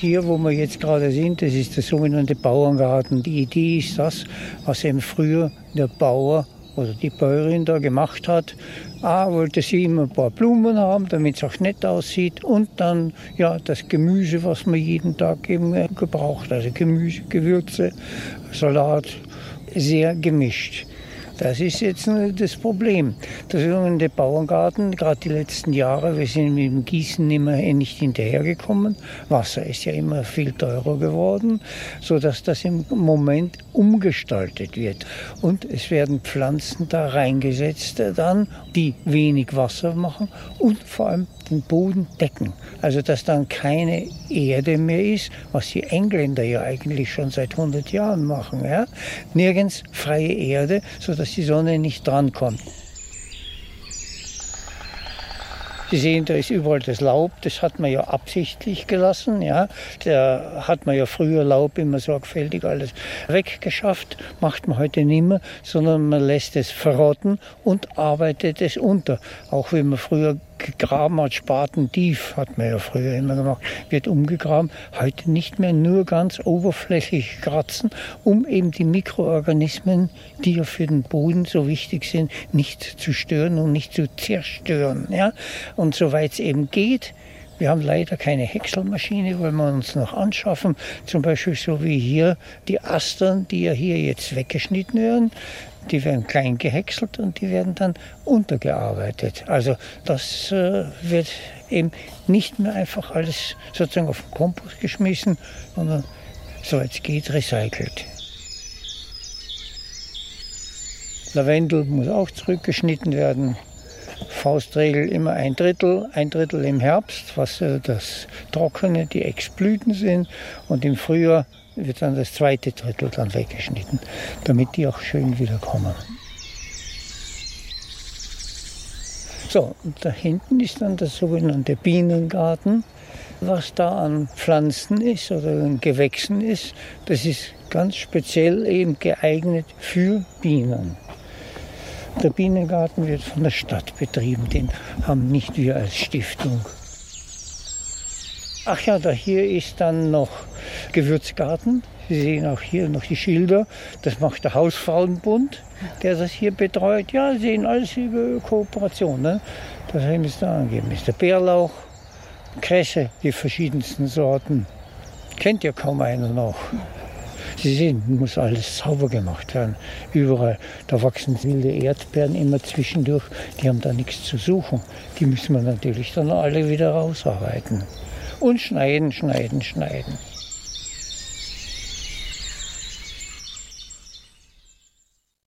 Hier, wo wir jetzt gerade sind, das ist der sogenannte Bauerngarten. Die Idee ist das, was eben früher der Bauer oder die Bäuerin da gemacht hat. A, wollte sie immer ein paar Blumen haben, damit es auch nett aussieht. Und dann ja, das Gemüse, was man jeden Tag eben gebraucht. Also Gemüse, Gewürze, Salat, sehr gemischt. Das ist jetzt das Problem. Der sogenannte Bauerngarten, gerade die letzten Jahre, wir sind mit dem Gießen immer nicht hinterhergekommen. Wasser ist ja immer viel teurer geworden, sodass das im Moment umgestaltet wird. Und es werden Pflanzen da reingesetzt dann, die wenig Wasser machen und vor allem den Boden decken. Also dass dann keine Erde mehr ist, was die Engländer ja eigentlich schon seit 100 Jahren machen. Ja? Nirgends freie Erde, sodass die Sonne nicht drankommt. Sie sehen, da ist überall das Laub, das hat man ja absichtlich gelassen. Ja. Da hat man ja früher Laub immer sorgfältig alles weggeschafft, macht man heute nicht mehr, sondern man lässt es verrotten und arbeitet es unter. Auch wenn man früher gegraben hat, Spaten tief, hat man ja früher immer gemacht, wird umgegraben. Heute nicht mehr nur ganz oberflächlich kratzen, um eben die Mikroorganismen, die ja für den Boden so wichtig sind, nicht zu stören und nicht zu zerstören. Ja? Und soweit es eben geht, wir haben leider keine Häckselmaschine, wollen wir uns noch anschaffen. Zum Beispiel so wie hier die Astern, die ja hier jetzt weggeschnitten werden. Die werden klein gehäckselt und die werden dann untergearbeitet. Also das äh, wird eben nicht mehr einfach alles sozusagen auf den Kompost geschmissen, sondern soweit es geht recycelt. Lavendel muss auch zurückgeschnitten werden. Faustregel immer ein Drittel, ein Drittel im Herbst, was äh, das Trockene, die Exblüten sind. Und im Frühjahr wird dann das zweite Drittel dann weggeschnitten, damit die auch schön wiederkommen. So, und da hinten ist dann der sogenannte Bienengarten. Was da an Pflanzen ist oder an Gewächsen ist, das ist ganz speziell eben geeignet für Bienen. Der Bienengarten wird von der Stadt betrieben, den haben nicht wir als Stiftung. Ach ja, da hier ist dann noch Gewürzgarten. Sie sehen auch hier noch die Schilder. Das macht der Hausfrauenbund, der das hier betreut. Ja, Sie sehen alles über Kooperation. Ne? Das ist da angegeben. Ist der Bärlauch, Kresse, die verschiedensten Sorten. Kennt ja kaum einer noch. Sie sehen, muss alles sauber gemacht werden. Überall. Da wachsen wilde Erdbeeren immer zwischendurch. Die haben da nichts zu suchen. Die müssen wir natürlich dann alle wieder rausarbeiten. Und schneiden, schneiden, schneiden.